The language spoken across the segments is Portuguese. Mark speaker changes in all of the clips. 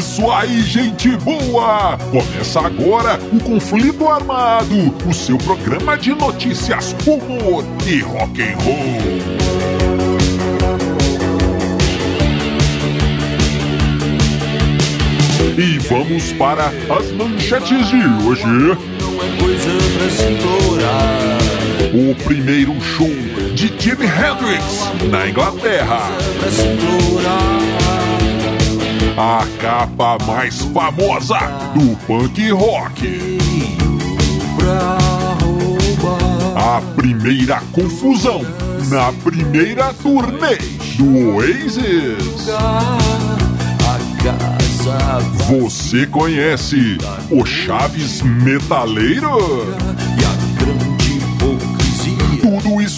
Speaker 1: isso aí, gente boa! Começa agora o Conflito Armado, o seu programa de notícias, humor e rock and roll. E vamos para as manchetes de hoje.
Speaker 2: Coisa pra se
Speaker 1: O primeiro show de Jimi Hendrix na Inglaterra. A capa mais famosa do punk rock. A primeira confusão na primeira turnê do Oasis. Você conhece o Chaves Metaleiro?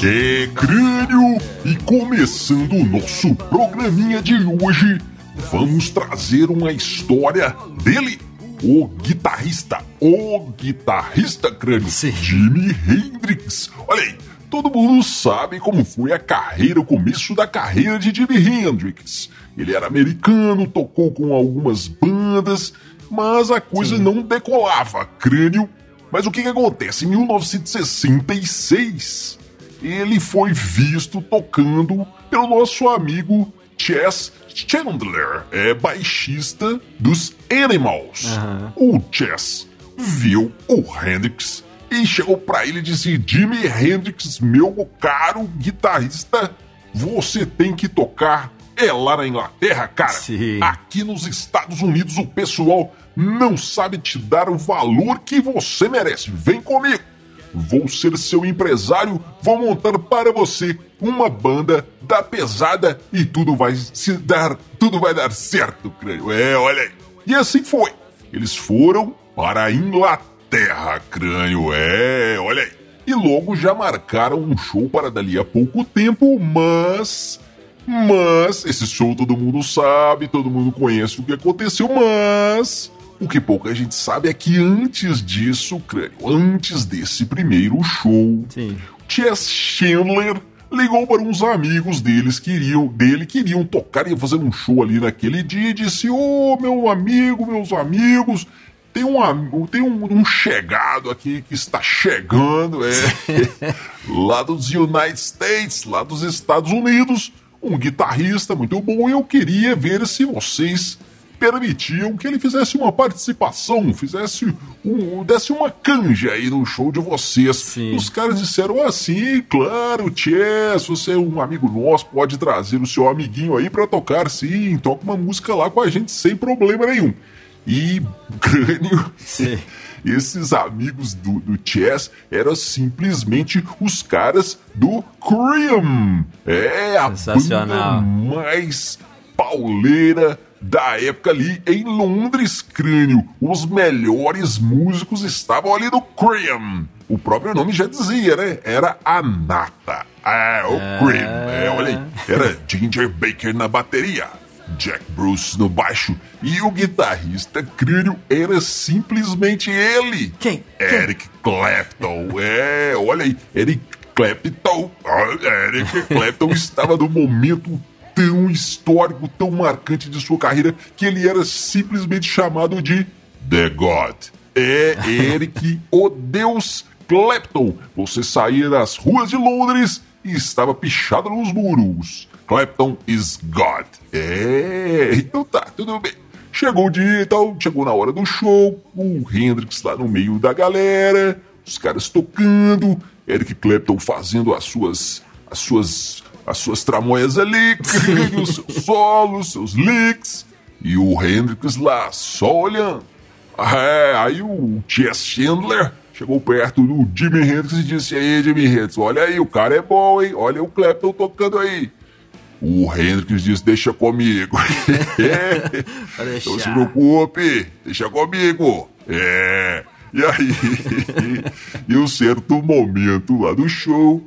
Speaker 1: Que crânio! E começando o nosso programinha de hoje, vamos trazer uma história dele, o guitarrista, o guitarrista crânio,
Speaker 3: Sim.
Speaker 1: Jimi Hendrix. Olha aí, todo mundo sabe como foi a carreira, o começo da carreira de Jimi Hendrix. Ele era americano, tocou com algumas bandas, mas a coisa não decolava, crânio. Mas o que, que acontece? Em 1966, ele foi visto tocando pelo nosso amigo Chess Chandler, é baixista dos Animals. O Chess viu o Hendrix e chegou pra ele e disse: Jimi Hendrix, meu caro guitarrista, você tem que tocar é lá na Inglaterra, cara.
Speaker 3: Sim.
Speaker 1: Aqui nos Estados Unidos o pessoal não sabe te dar o valor que você merece. Vem comigo. Vou ser seu empresário, vou montar para você uma banda da pesada e tudo vai se dar, tudo vai dar certo, crânio. É, olha aí. E assim foi. Eles foram para a Inglaterra, crânio. É, olha aí. E logo já marcaram um show para dali a pouco tempo, mas mas, esse show todo mundo sabe, todo mundo conhece o que aconteceu, mas. O que pouca gente sabe é que antes disso, crânio, antes desse primeiro show,
Speaker 3: Sim.
Speaker 1: Chess Chandler ligou para uns amigos deles que iriam, dele que iriam tocar e fazer um show ali naquele dia e disse: Ô meu amigo, meus amigos, tem um, am- tem um, um chegado aqui que está chegando, é, lá dos United States, lá dos Estados Unidos, um guitarrista muito bom e eu queria ver se vocês permitiam que ele fizesse uma participação, fizesse um, desse uma canja aí no show de vocês.
Speaker 3: Sim.
Speaker 1: Os caras disseram assim, claro, Chess, você é um amigo nosso, pode trazer o seu amiguinho aí pra tocar, sim, toca uma música lá com a gente sem problema nenhum. E crânio,
Speaker 3: Sim.
Speaker 1: esses amigos do, do Chess eram simplesmente os caras do Cream. É a banda mais pauleira da época ali em Londres, crânio. Os melhores músicos estavam ali no Cream. O próprio nome já dizia, né? Era a nata. É, o Cream. É, olha aí. Era Ginger Baker na bateria. Jack Bruce no baixo e o guitarrista crânio era simplesmente ele.
Speaker 3: Quem?
Speaker 1: Eric Clapton. É, olha aí, Eric Clapton. Ah, Eric Clapton estava no momento tão histórico, tão marcante de sua carreira que ele era simplesmente chamado de The God. É Eric, o Deus Clapton. Você saía das ruas de Londres e estava pichado nos muros. Clapton is God. É, então tá, tudo bem. Chegou o dia e tal, chegou na hora do show, o Hendrix lá no meio da galera, os caras tocando, Eric Clapton fazendo as suas as suas as suas tramóias ali, os seus solos, seus licks, e o Hendrix lá só olhando. É, aí o Chess Chandler chegou perto do Jimi Hendrix e disse: Aí, Jimi Hendrix, olha aí, o cara é bom, hein? Olha o Clapton tocando aí. O Hendrix disse: Deixa comigo. Não se preocupe, deixa comigo. É. E aí, em um certo momento lá do show,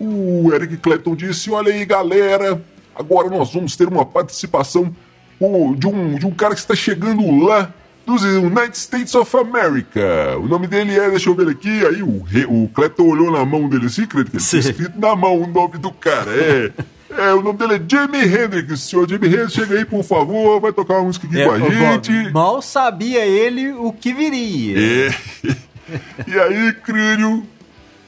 Speaker 1: o Eric Clapton disse: Olha aí, galera, agora nós vamos ter uma participação o, de, um, de um cara que está chegando lá dos United States of America. O nome dele é, deixa eu ver aqui, aí o, o Clapton olhou na mão dele assim, que ele escrito na mão o nome do cara. É. É, o nome dele é Jimi Hendrix. Senhor Jimi Hendrix, chega aí, por favor, vai tocar uma música aqui
Speaker 3: É,
Speaker 1: com a
Speaker 3: Bob,
Speaker 1: gente.
Speaker 3: mal sabia ele o que viria.
Speaker 1: É. E aí, crânio,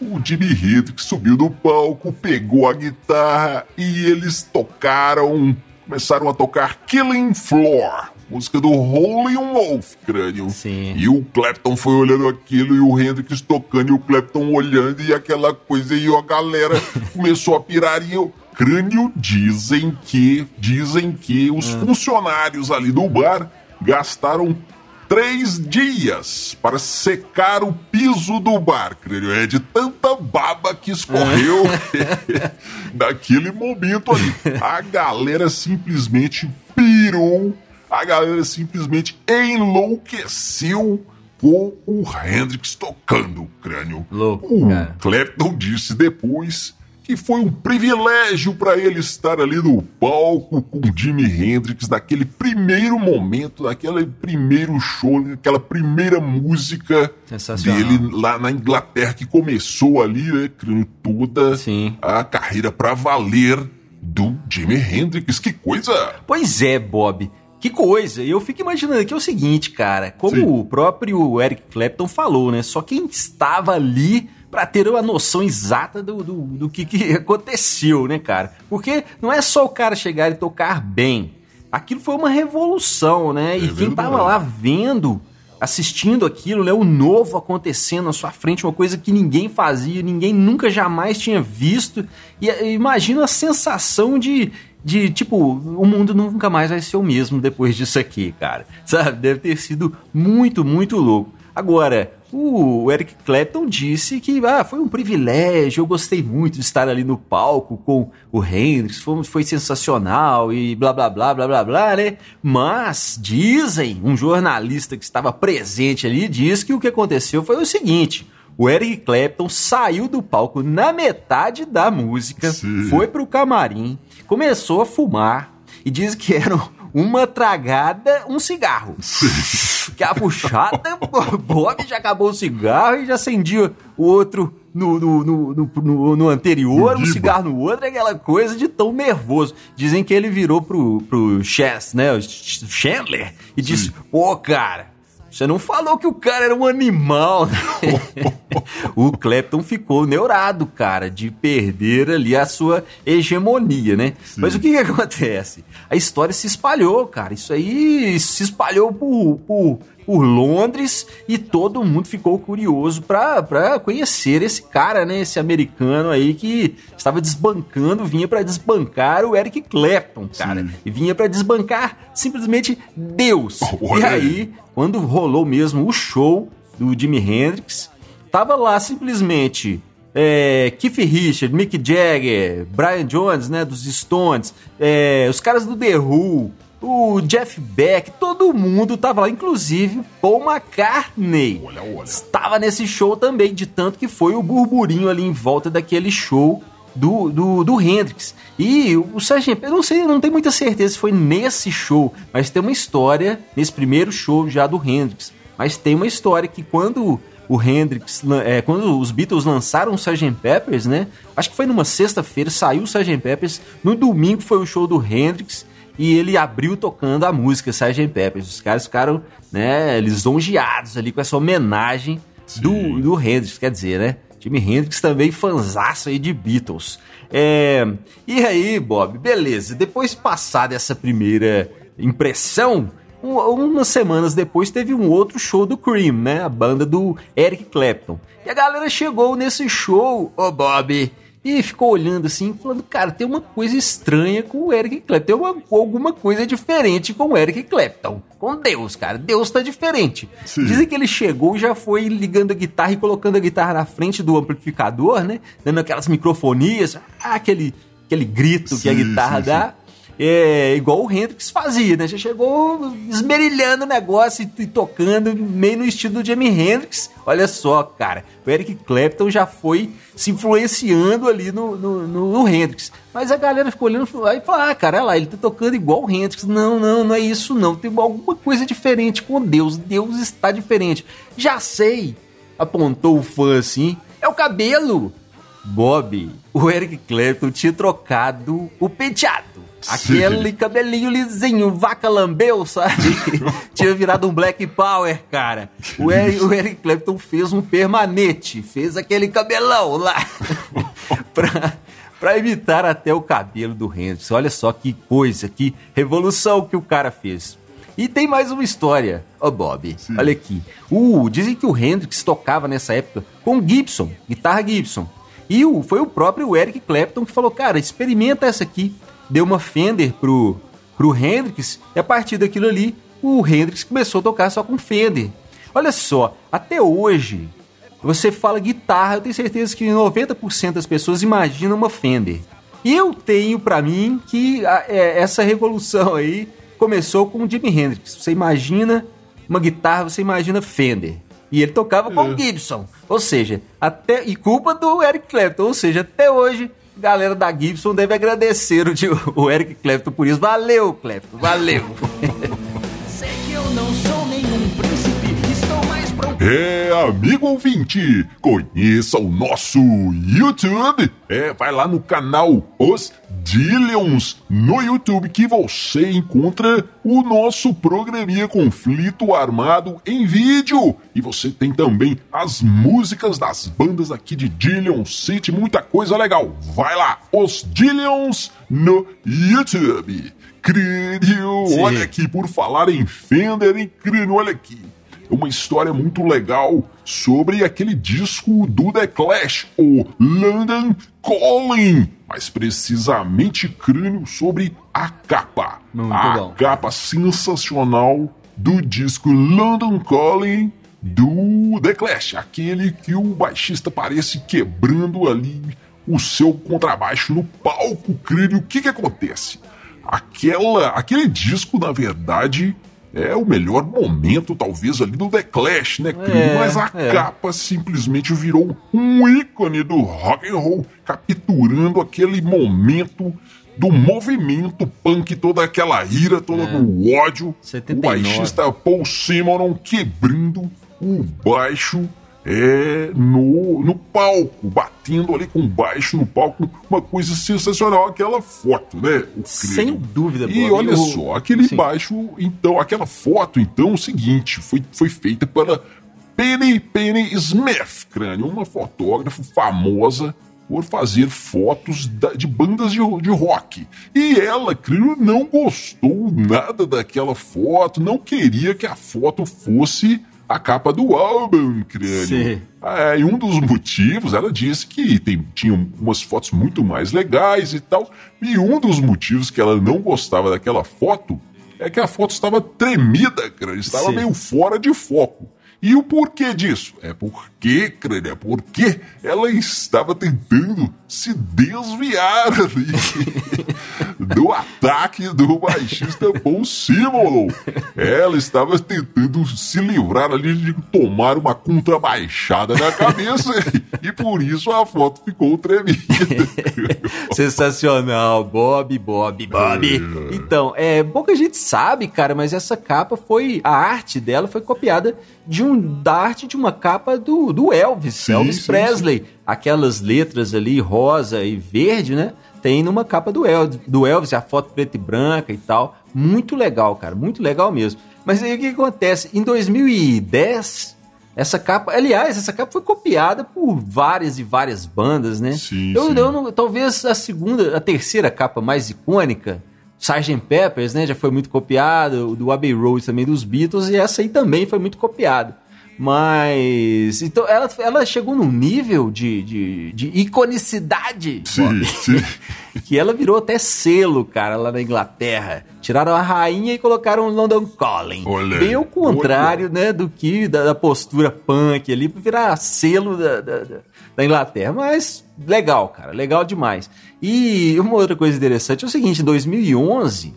Speaker 1: o Jimi Hendrix subiu no palco, pegou a guitarra e eles tocaram, começaram a tocar Killing Floor, música do Holy Wolf, crânio.
Speaker 3: Sim.
Speaker 1: E o Clapton foi olhando aquilo e o Hendrix tocando e o Clapton olhando e aquela coisa e a galera começou a pirar e o crânio dizem que dizem que os funcionários ali do bar gastaram três dias para secar o piso do bar, crânio. É de tanta baba que escorreu naquele momento ali. A galera simplesmente pirou, a galera simplesmente enlouqueceu com o Hendrix tocando, crânio.
Speaker 3: Louco,
Speaker 1: o
Speaker 3: cara.
Speaker 1: Clapton disse depois que foi um privilégio para ele estar ali no palco com Jimi Hendrix naquele primeiro momento, naquele primeiro show, naquela primeira música dele lá na Inglaterra que começou ali, né, toda
Speaker 3: Sim.
Speaker 1: a carreira para valer do Jimi Hendrix. Que coisa!
Speaker 3: Pois é, Bob. Que coisa. E eu fico imaginando que é o seguinte, cara. Como
Speaker 1: Sim.
Speaker 3: o próprio Eric Clapton falou, né? Só quem estava ali pra ter uma noção exata do, do, do que, que aconteceu, né, cara? Porque não é só o cara chegar e tocar bem. Aquilo foi uma revolução, né? e quem
Speaker 1: verdade.
Speaker 3: tava lá vendo, assistindo aquilo, né? O novo acontecendo na sua frente, uma coisa que ninguém fazia, ninguém nunca jamais tinha visto. E eh, imagina a sensação de, de tipo, o mundo nunca mais vai ser o mesmo depois disso aqui, cara. Sabe? Deve ter sido muito, muito louco. Agora, o Eric Clapton disse que ah, foi um privilégio, eu gostei muito de estar ali no palco com o Hendrix, foi, foi sensacional e blá blá blá blá blá blá, né? Mas dizem, um jornalista que estava presente ali diz que o que aconteceu foi o seguinte: o Eric Clapton saiu do palco na metade da música,
Speaker 1: Sim.
Speaker 3: foi pro camarim, começou a fumar e diz que era uma tragada, um cigarro. Que a puxada, o Bob já acabou o cigarro e já acendia o outro no, no, no, no, no- anterior, um cigarro no outro, aquela coisa de tão nervoso. Dizem que ele virou pro, pro Chess, né, Chandler, e disse, pô, cara, você não falou que o cara era um animal, né? o Clapton ficou neurado, cara, de perder ali a sua hegemonia, né? Mas o que, que acontece? A história se espalhou, cara. Isso aí se espalhou por, por, por Londres e todo mundo ficou curioso pra conhecer esse cara, né? Esse americano aí que estava desbancando, vinha pra desbancar o Eric Clapton, cara.
Speaker 1: Sim.
Speaker 3: E vinha pra desbancar simplesmente Deus. e
Speaker 1: Olha aí.
Speaker 3: quando rolou mesmo o show do Jimi Hendrix, tava lá simplesmente é, Keith Richards, Mick Jagger, Brian Jones, né, dos Stones, é, os caras do The Who, o Jeff Beck, todo mundo tava lá, inclusive Paul McCartney.
Speaker 1: Olha, olha.
Speaker 3: Estava nesse show também, de tanto que foi o burburinho ali em volta daquele show do, do, do Hendrix. E o Sgt. Pepper, eu não sei, não tenho muita certeza se foi nesse show, mas tem uma história nesse primeiro show já do Hendrix. Mas tem uma história que quando o Hendrix, é, quando os Beatles lançaram o Sgt. Peppers, né? Acho que foi numa sexta-feira, saiu o Sgt. Peppers, no domingo foi o show do Hendrix e ele abriu tocando a música Sgt. Peppers. Os caras ficaram, né, lisonjeados ali com essa homenagem do, do Hendrix, quer dizer, né? Jimi Hendrix também fanzaço aí de Beatles. É, e aí, Bob, beleza. Depois passada essa primeira impressão, um- umas semanas depois teve um outro show do Cream, né? A banda do Eric Clapton. E a galera chegou nesse show, ô Bob, e ficou olhando assim, falando, cara, tem uma coisa estranha com o Eric Clapton, tem uma, alguma coisa diferente com o Eric Clapton. Com Deus, cara, Deus tá diferente.
Speaker 1: Sim.
Speaker 3: Dizem que ele chegou e já foi ligando a guitarra e colocando a guitarra na frente do amplificador, né? Dando aquelas microfonias, aquele, aquele grito que a
Speaker 1: Sim,
Speaker 3: guitarra
Speaker 1: sim,
Speaker 3: dá. É, igual o Hendrix fazia, né? Já chegou esmerilhando o negócio e, e, tocando meio no estilo do Jimi Hendrix. Olha só, cara, o Eric Clapton já foi se influenciando ali no, no, no, no Hendrix. Mas a galera ficou olhando e falou: ah, cara, olha lá, ele tá tocando igual o Hendrix. Não, não, não é isso não. Tem alguma coisa diferente com Deus. Deus está diferente. Já sei, apontou o fã assim. É o cabelo. Bob, o Eric Clapton tinha trocado o penteado. Aquele Sim. cabelinho lisinho, vaca lambeu, sabe? Tinha virado um Black Power, cara. O Eric, o Eric Clapton fez um permanente, fez aquele cabelão lá pra, pra imitar até o cabelo do Hendrix. Olha só que coisa, que revolução que o cara fez. E tem mais uma história, ô oh, Bob. Sim. Olha aqui. Uh, dizem que o Hendrix tocava nessa época com Gibson, guitarra Gibson. E o, foi o próprio Eric Clapton que falou: cara, experimenta essa aqui deu uma Fender pro, pro Hendrix, e a partir daquilo ali, o Hendrix começou a tocar só com Fender. Olha só, até hoje, você fala guitarra, eu tenho certeza que 90% das pessoas imaginam uma Fender. E eu tenho para mim que a, é, essa revolução aí começou com o Jimi Hendrix. Você imagina uma guitarra, você imagina Fender. E ele tocava com o é. Gibson. Ou seja, até e culpa do Eric Clapton, ou seja, até hoje galera da Gibson deve agradecer o, o Eric Clapton por isso. Valeu, Clapton, valeu. Sei que eu não sou
Speaker 1: É, amigo ouvinte, conheça o nosso YouTube. É, vai lá no canal Os Dillions no YouTube que você encontra o nosso programinha Conflito Armado em vídeo. E você tem também as músicas das bandas aqui de Dillion City, muita coisa legal. Vai lá, Os Dillions no YouTube. Crânio, olha aqui, por falar em Fender, crânio, olha aqui uma história muito legal sobre aquele disco do The Clash, o London Calling, mais precisamente crânio sobre a capa. Muito a bom. capa sensacional do disco London Calling do The Clash, aquele que o baixista parece quebrando ali o seu contrabaixo no palco crânio. O que que acontece? Aquela, aquele disco, na verdade, é o melhor momento, talvez, ali do The Clash, né, É, Mas a é. capa simplesmente virou um ícone do rock and roll, capturando aquele momento do movimento punk, toda aquela ira, todo é. o ódio. 79. O baixista Paul Simonon quebrando o baixo é, no, no palco, batendo ali com baixo no palco, uma coisa sensacional, aquela foto, né?
Speaker 3: Sem dúvida.
Speaker 1: E olha eu... só, aquele Sim. baixo, então, aquela foto, então, o seguinte, foi, foi feita pela Penny Penny Smith, crânio, uma fotógrafa famosa por fazer fotos de bandas de, de rock. E ela, crânio, não gostou nada daquela foto, não queria que a foto fosse a capa do álbum, crânio. É, e um dos motivos, ela disse que tem, tinha umas fotos muito mais legais e tal. E um dos motivos que ela não gostava daquela foto é que a foto estava tremida, crânio, estava Sim. meio fora de foco. E o porquê disso? É porque, crânio, é porque ela estava tentando se desviar ali do ataque do baixista Paul Simon. Ela estava tentando se livrar ali de tomar uma contrabaixada na cabeça e por isso a foto ficou tremida.
Speaker 3: Sensacional, Bob, Bob, Bob. É. Então, é, pouca gente sabe, cara, mas essa capa foi, a arte dela foi copiada de um da arte de uma capa do, do Elvis, sim, Elvis sim, Presley. Sim. Aquelas letras ali, rosa e verde, né? Tem numa capa do Elvis, do Elvis, a foto preta e branca e tal. Muito legal, cara, muito legal mesmo. Mas aí o que acontece? Em 2010, essa capa, aliás, essa capa foi copiada por várias e várias bandas, né? Sim, eu, sim. eu não, talvez a segunda, a terceira capa mais icônica Sgt. Peppers, né, já foi muito copiado, do Abbey Road também dos Beatles, e essa aí também foi muito copiada. Mas. Então, ela, ela chegou num nível de, de, de iconicidade. Sim, sim. que ela virou até selo, cara, lá na Inglaterra. Tiraram a rainha e colocaram o London Calling. Olha, Bem o contrário, olha. né, do que da, da, postura punk ali, pra virar selo da, da, da da Inglaterra. Mas legal, cara, legal demais. E uma outra coisa interessante é o seguinte: em 2011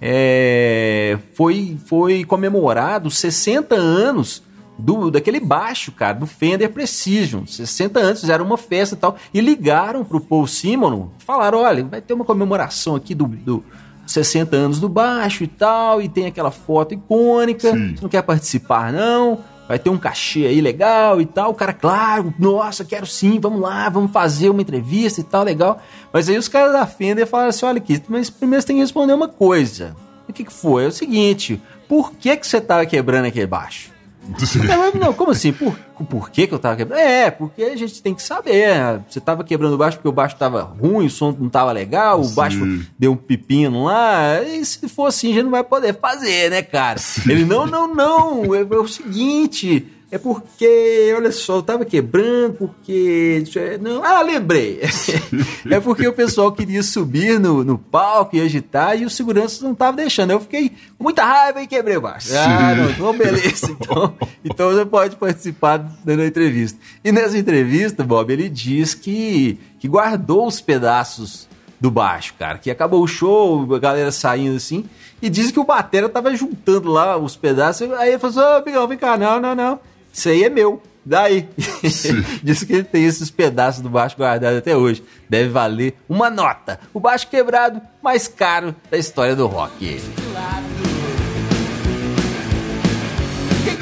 Speaker 3: é, foi, foi comemorado 60 anos do, daquele baixo, cara, do Fender Precision. 60 anos, fizeram uma festa e tal. E ligaram pro Paul Simon, falaram: olha, vai ter uma comemoração aqui do, do 60 anos do baixo e tal, e tem aquela foto icônica.
Speaker 1: Sim.
Speaker 3: Você não quer participar, não? Vai ter um cachê aí legal e tal. O cara, claro, nossa, quero sim, vamos lá, vamos fazer uma entrevista e tal, legal. Mas aí os caras da Fender falaram assim: olha aqui, mas primeiro você tem que responder uma coisa. O que, que foi? É o seguinte: por que, que você tava quebrando aquele baixo? Não, mas não, como assim? Por, por que, que eu tava quebrando? É, porque a gente tem que saber. Você tava quebrando o baixo porque o baixo tava ruim, o som não tava legal, o
Speaker 1: Sim.
Speaker 3: baixo deu um pepino lá. E se for assim, a gente não vai poder fazer, né, cara? Ele, não, não, não. É, é o seguinte. É porque, olha só, eu tava quebrando, porque. Não, ah, lembrei. é porque o pessoal queria subir no, no palco e agitar e os seguranças não estavam deixando. Eu fiquei com muita raiva e quebrei o baixo. Ah, não, então beleza. Então, então você pode participar da entrevista. E nessa entrevista, Bob, ele diz que, que guardou os pedaços do baixo, cara. Que acabou o show, a galera saindo assim. E diz que o batera tava juntando lá os pedaços. Aí ele falou assim: Ô, Miguel, vem cá, não, não, não. Isso aí é meu. Daí. diz que ele tem esses pedaços do baixo guardado até hoje. Deve valer uma nota. O baixo quebrado mais caro da história do rock.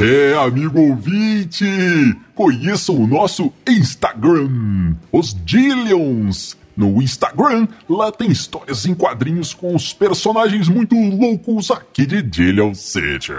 Speaker 1: É, amigo ouvinte, conheçam o nosso Instagram, os Dillions. No Instagram, lá tem histórias em quadrinhos com os personagens muito loucos aqui de Dillion City.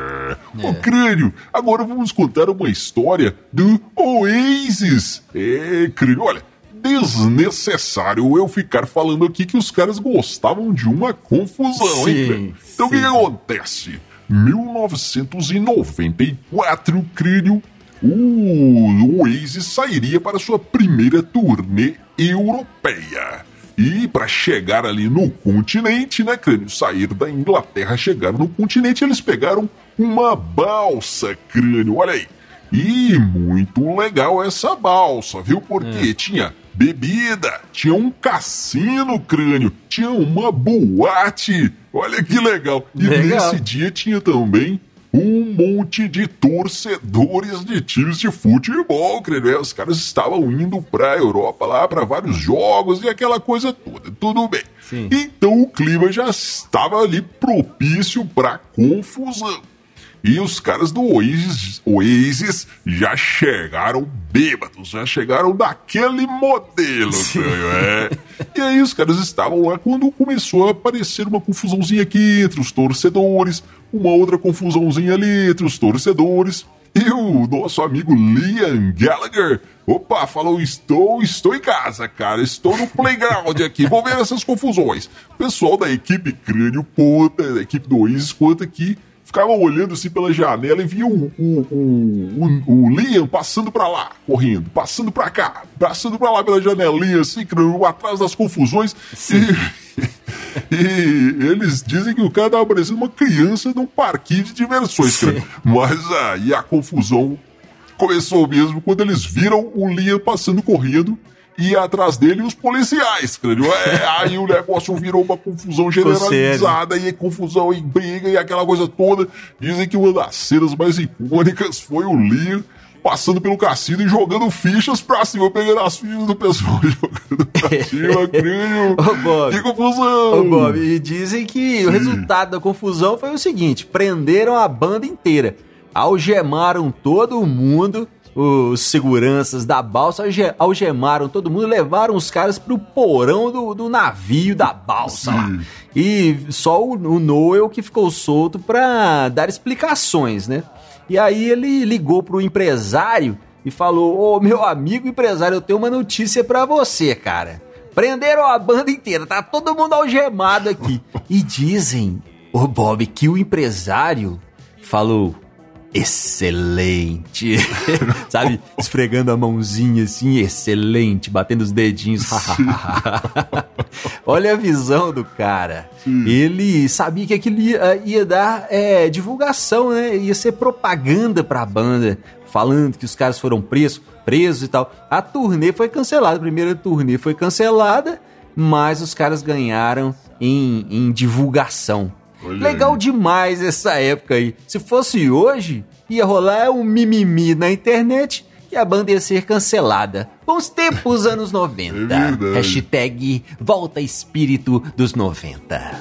Speaker 1: Ô crânio, agora vamos contar uma história do Oasis. É, crânio, olha, desnecessário eu ficar falando aqui que os caras gostavam de uma confusão, hein?
Speaker 3: Sim,
Speaker 1: crânio? Então o que, que acontece? 1994, crânio, o Oasis sairia para sua primeira turnê europeia. E para chegar ali no continente, né, crânio? Sair da Inglaterra, chegar no continente, eles pegaram uma balsa, crânio, olha aí. E muito legal essa balsa, viu? Porque tinha bebida, tinha um cassino, crânio, tinha uma boate. Olha que legal. E
Speaker 3: Legal.
Speaker 1: nesse dia tinha também um monte de torcedores de times de futebol, crânio. É, Os caras estavam indo pra Europa lá para vários jogos e aquela coisa toda. Tudo bem.
Speaker 3: Sim.
Speaker 1: Então o clima já estava ali propício pra confusão. E os caras do Oasis, Oasis já chegaram bêbados, já chegaram daquele modelo, é. E aí os caras estavam lá quando começou a aparecer uma confusãozinha aqui entre os torcedores, uma outra confusãozinha ali entre os torcedores. E o nosso amigo Liam Gallagher, opa, falou: Estou, estou em casa, cara, estou no playground aqui, vou ver essas confusões. O pessoal da equipe Crânio conta, da equipe do Oasis conta que ficavam olhando assim pela janela e viam o, o, o, o, Liam passando pra lá, correndo, passando pra cá, passando pra lá pela janelinha, assim, atrás das confusões. E, e eles dizem que o cara tava parecendo uma criança num parquinho de diversões, crânio. Mas aí a confusão começou mesmo quando eles viram o Liam passando correndo e atrás dele os policiais, crânio. É, aí o negócio virou uma confusão generalizada e confusão e briga e aquela coisa toda. Dizem que uma das cenas mais icônicas foi o Liam passando pelo cassino e jogando fichas pra cima, pegando as fichas do pessoal jogando pra cima, crânio.
Speaker 3: Ô, Bob.
Speaker 1: Que confusão!
Speaker 3: Ô, Bob, e dizem que o resultado da confusão foi o seguinte: prenderam a banda inteira, algemaram todo mundo, os seguranças da balsa alge- algemaram todo mundo, levaram os caras pro porão do, do navio da balsa lá. E só o, o Noel que ficou solto pra dar explicações, né? E aí ele ligou pro empresário e falou: Ô meu amigo empresário, eu tenho uma notícia pra você, cara. Prenderam a banda inteira, tá todo mundo algemado aqui. E dizem, ô Bob, que o empresário falou:
Speaker 4: excelente. Sabe? Esfregando a mãozinha assim, excelente, batendo os dedinhos. Olha a visão do cara. Ele sabia que aquilo ia, ia dar é, divulgação, né? Ia ser propaganda pra banda, falando que os caras foram presos, presos e tal. A turnê foi cancelada, a primeira turnê foi cancelada, mas os caras ganharam em, em divulgação.
Speaker 1: Olha
Speaker 4: Legal
Speaker 1: aí.
Speaker 4: demais essa época aí. Se fosse hoje, ia rolar um mimimi na internet e a banda ia ser cancelada. Bons tempos anos 90.
Speaker 1: É.
Speaker 4: Hashtag volta espírito dos 90.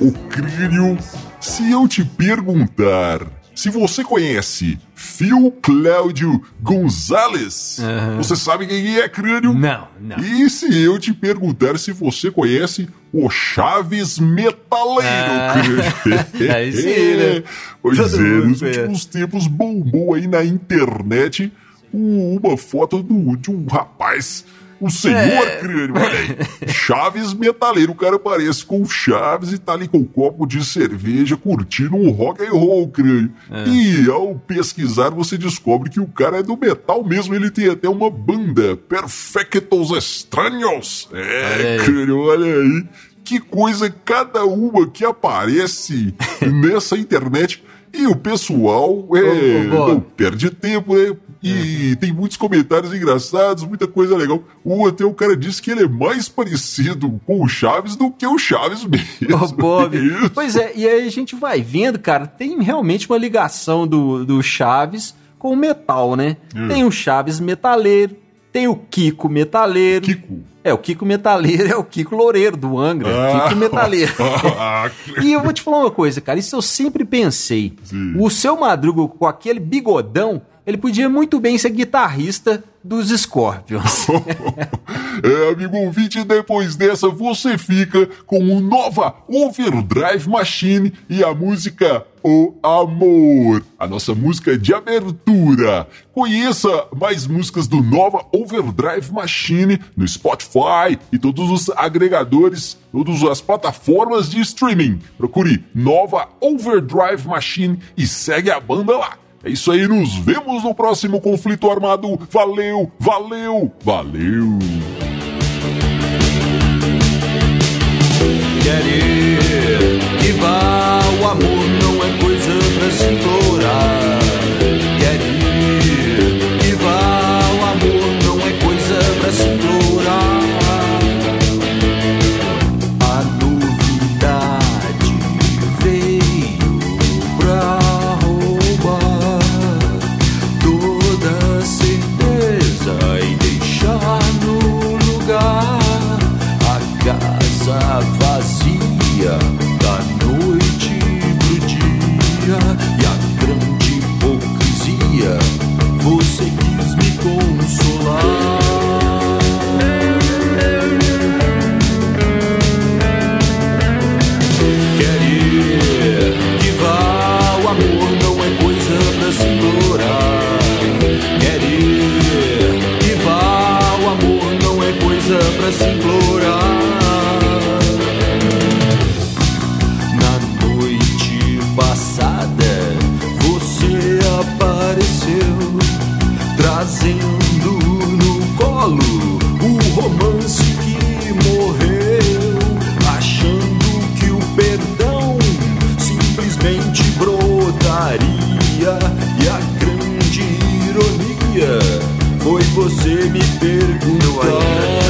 Speaker 1: Ô Crânio, se eu te perguntar se você conhece Phil Cláudio Gonzalez, você sabe quem é Crânio?
Speaker 4: Não, não.
Speaker 1: E se eu te perguntar se você conhece o Chaves Metaleiro,
Speaker 4: Ah,
Speaker 1: Crânio?
Speaker 4: aí sim, né?
Speaker 1: Pois
Speaker 4: Todo
Speaker 1: é, nos
Speaker 4: conhece.
Speaker 1: últimos tempos bombou aí na internet um- uma foto do- de um rapaz, um senhor
Speaker 4: É.
Speaker 1: crânio, olha aí. Chaves Metaleiro, o cara parece com o Chaves e tá ali com um copo de cerveja curtindo um rock and roll, crânio.
Speaker 4: É.
Speaker 1: E ao pesquisar você descobre que o cara é do metal mesmo, ele tem até uma banda, Perfectos Estranhos. É, crânio, olha aí. Que coisa cada uma que aparece nessa internet. E o pessoal é,
Speaker 4: Ô, ô, Bob.
Speaker 1: não perde tempo, né? E tem muitos comentários engraçados, muita coisa legal. O até o cara disse que ele é mais parecido com o Chaves do que o Chaves mesmo.
Speaker 4: Ô, Bob.
Speaker 1: Isso.
Speaker 4: Pois é, e aí a gente vai vendo, cara, tem realmente uma ligação do, do Chaves com o metal, né?
Speaker 1: Hum.
Speaker 4: Tem o Chaves metaleiro, tem o Kiko metaleiro.
Speaker 1: Kiko.
Speaker 4: É, o Kiko metaleiro é o Kiko Loureiro do Angra.
Speaker 1: Ah.
Speaker 4: Kiko metaleiro.
Speaker 1: Ah,
Speaker 4: E eu vou te falar uma coisa, cara, isso eu sempre pensei.
Speaker 1: Sim.
Speaker 4: O seu Madruga com aquele bigodão, ele podia muito bem ser guitarrista dos Scorpions.
Speaker 1: É, amigo ouvinte, depois dessa você fica com o nova Overdrive Machine e a música O Amor, a nossa música de abertura. Conheça mais músicas do Nova Overdrive Machine no Spotify e todos os agregadores, todas as plataformas de streaming. Procure Nova Overdrive Machine e segue a banda lá. É isso aí, nos vemos no próximo conflito armado. Valeu, valeu, valeu.
Speaker 3: Quer ir que vá, o amor não é coisa pra se implorar. Apareceu, trazendo no colo o romance que morreu, achando que o perdão simplesmente brotaria. E a grande ironia foi você me perguntar.